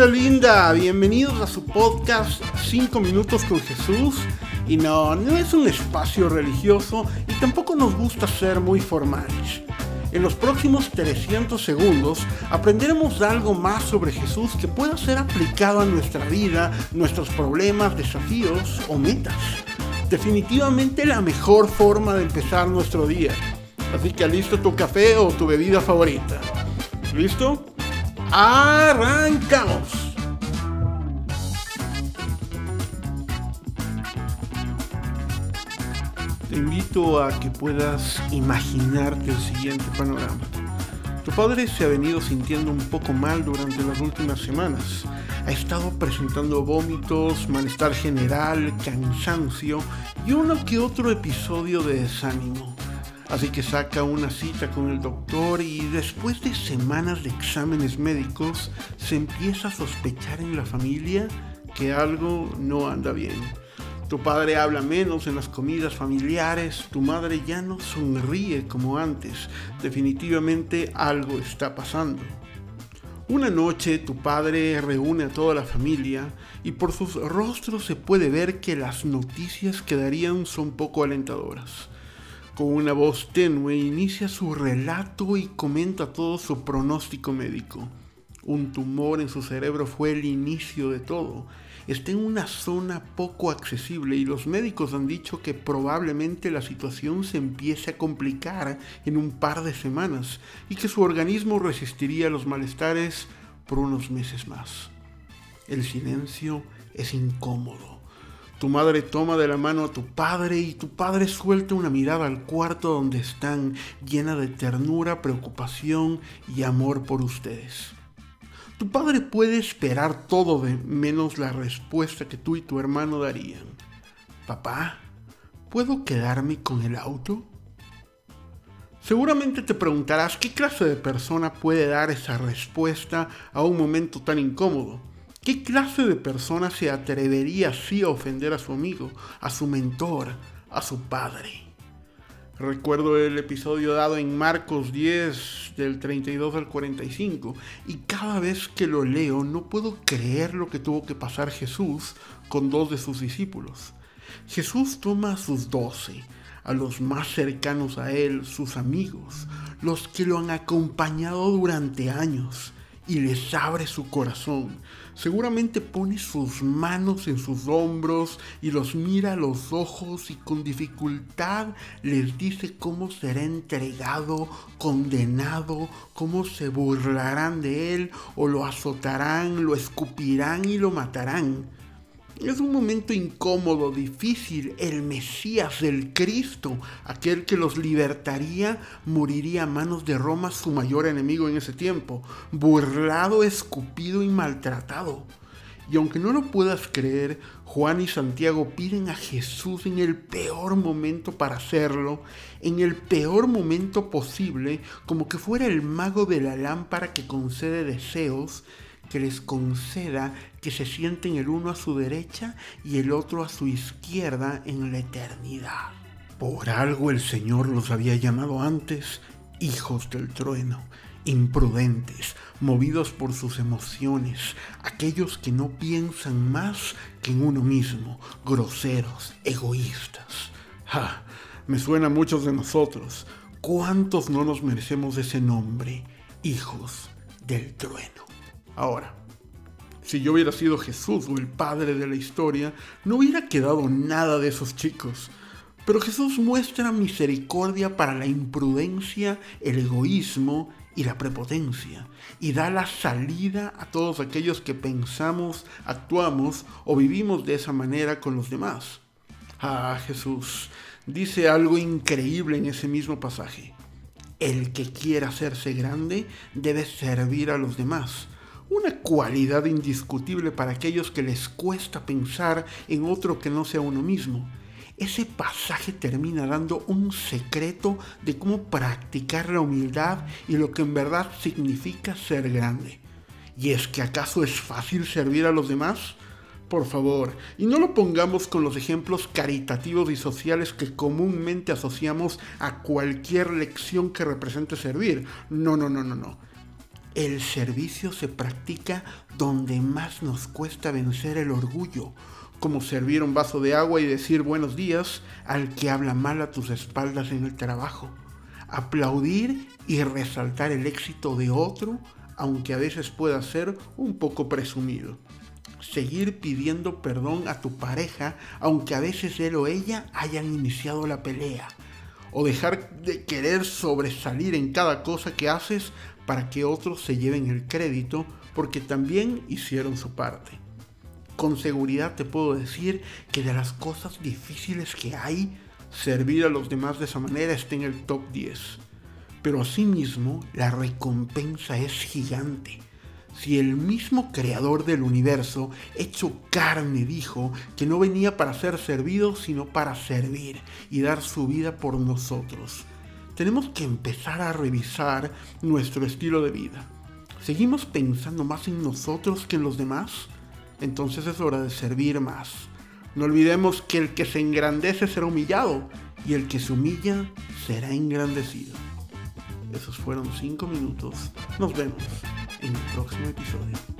gente linda, bienvenidos a su podcast 5 minutos con Jesús. Y no, no es un espacio religioso y tampoco nos gusta ser muy formales. En los próximos 300 segundos aprenderemos algo más sobre Jesús que pueda ser aplicado a nuestra vida, nuestros problemas, desafíos o metas. Definitivamente la mejor forma de empezar nuestro día. Así que listo tu café o tu bebida favorita. ¿Listo? ¡Arrancamos! Te invito a que puedas imaginarte el siguiente panorama. Tu padre se ha venido sintiendo un poco mal durante las últimas semanas. Ha estado presentando vómitos, malestar general, cansancio y uno que otro episodio de desánimo. Así que saca una cita con el doctor y después de semanas de exámenes médicos se empieza a sospechar en la familia que algo no anda bien. Tu padre habla menos en las comidas familiares, tu madre ya no sonríe como antes. Definitivamente algo está pasando. Una noche tu padre reúne a toda la familia y por sus rostros se puede ver que las noticias que darían son poco alentadoras. Con una voz tenue inicia su relato y comenta todo su pronóstico médico. Un tumor en su cerebro fue el inicio de todo. Está en una zona poco accesible y los médicos han dicho que probablemente la situación se empiece a complicar en un par de semanas y que su organismo resistiría los malestares por unos meses más. El silencio es incómodo. Tu madre toma de la mano a tu padre y tu padre suelta una mirada al cuarto donde están, llena de ternura, preocupación y amor por ustedes. Tu padre puede esperar todo de menos la respuesta que tú y tu hermano darían. Papá, ¿puedo quedarme con el auto? Seguramente te preguntarás qué clase de persona puede dar esa respuesta a un momento tan incómodo. ¿Qué clase de persona se atrevería así a ofender a su amigo, a su mentor, a su padre? Recuerdo el episodio dado en Marcos 10 del 32 al 45 y cada vez que lo leo no puedo creer lo que tuvo que pasar Jesús con dos de sus discípulos. Jesús toma a sus doce, a los más cercanos a él, sus amigos, los que lo han acompañado durante años, y les abre su corazón. Seguramente pone sus manos en sus hombros y los mira a los ojos y con dificultad les dice cómo será entregado, condenado, cómo se burlarán de él o lo azotarán, lo escupirán y lo matarán. Es un momento incómodo, difícil. El Mesías, el Cristo, aquel que los libertaría, moriría a manos de Roma, su mayor enemigo en ese tiempo, burlado, escupido y maltratado. Y aunque no lo puedas creer, Juan y Santiago piden a Jesús en el peor momento para hacerlo, en el peor momento posible, como que fuera el mago de la lámpara que concede deseos, que les conceda que se sienten el uno a su derecha y el otro a su izquierda en la eternidad. Por algo el Señor los había llamado antes hijos del trueno, imprudentes, movidos por sus emociones, aquellos que no piensan más que en uno mismo, groseros, egoístas. ¡Ja! Me suena a muchos de nosotros. ¿Cuántos no nos merecemos ese nombre? Hijos del trueno. Ahora, si yo hubiera sido Jesús o el padre de la historia, no hubiera quedado nada de esos chicos. Pero Jesús muestra misericordia para la imprudencia, el egoísmo y la prepotencia, y da la salida a todos aquellos que pensamos, actuamos o vivimos de esa manera con los demás. Ah, Jesús dice algo increíble en ese mismo pasaje. El que quiera hacerse grande debe servir a los demás una cualidad indiscutible para aquellos que les cuesta pensar en otro que no sea uno mismo. Ese pasaje termina dando un secreto de cómo practicar la humildad y lo que en verdad significa ser grande. ¿Y es que acaso es fácil servir a los demás? Por favor, y no lo pongamos con los ejemplos caritativos y sociales que comúnmente asociamos a cualquier lección que represente servir. No, no, no, no, no El servicio se practica donde más nos cuesta vencer el orgullo, como servir un vaso de agua y decir buenos días al que habla mal a tus espaldas en el trabajo. Aplaudir y resaltar el éxito de otro, aunque a veces pueda ser un poco presumido. Seguir pidiendo perdón a tu pareja, aunque a veces él o ella hayan iniciado la pelea. O dejar de querer sobresalir en cada cosa que haces para que otros se lleven el crédito porque también hicieron su parte. Con seguridad te puedo decir que de las cosas difíciles que hay, servir a los demás de esa manera está en el top 10. Pero asimismo, la recompensa es gigante. Si el mismo creador del universo, hecho carne, dijo que no venía para ser servido, sino para servir y dar su vida por nosotros, tenemos que empezar a revisar nuestro estilo de vida. ¿Seguimos pensando más en nosotros que en los demás? Entonces es hora de servir más. No olvidemos que el que se engrandece será humillado y el que se humilla será engrandecido. Esos fueron 5 minutos. Nos vemos en el próximo episodio.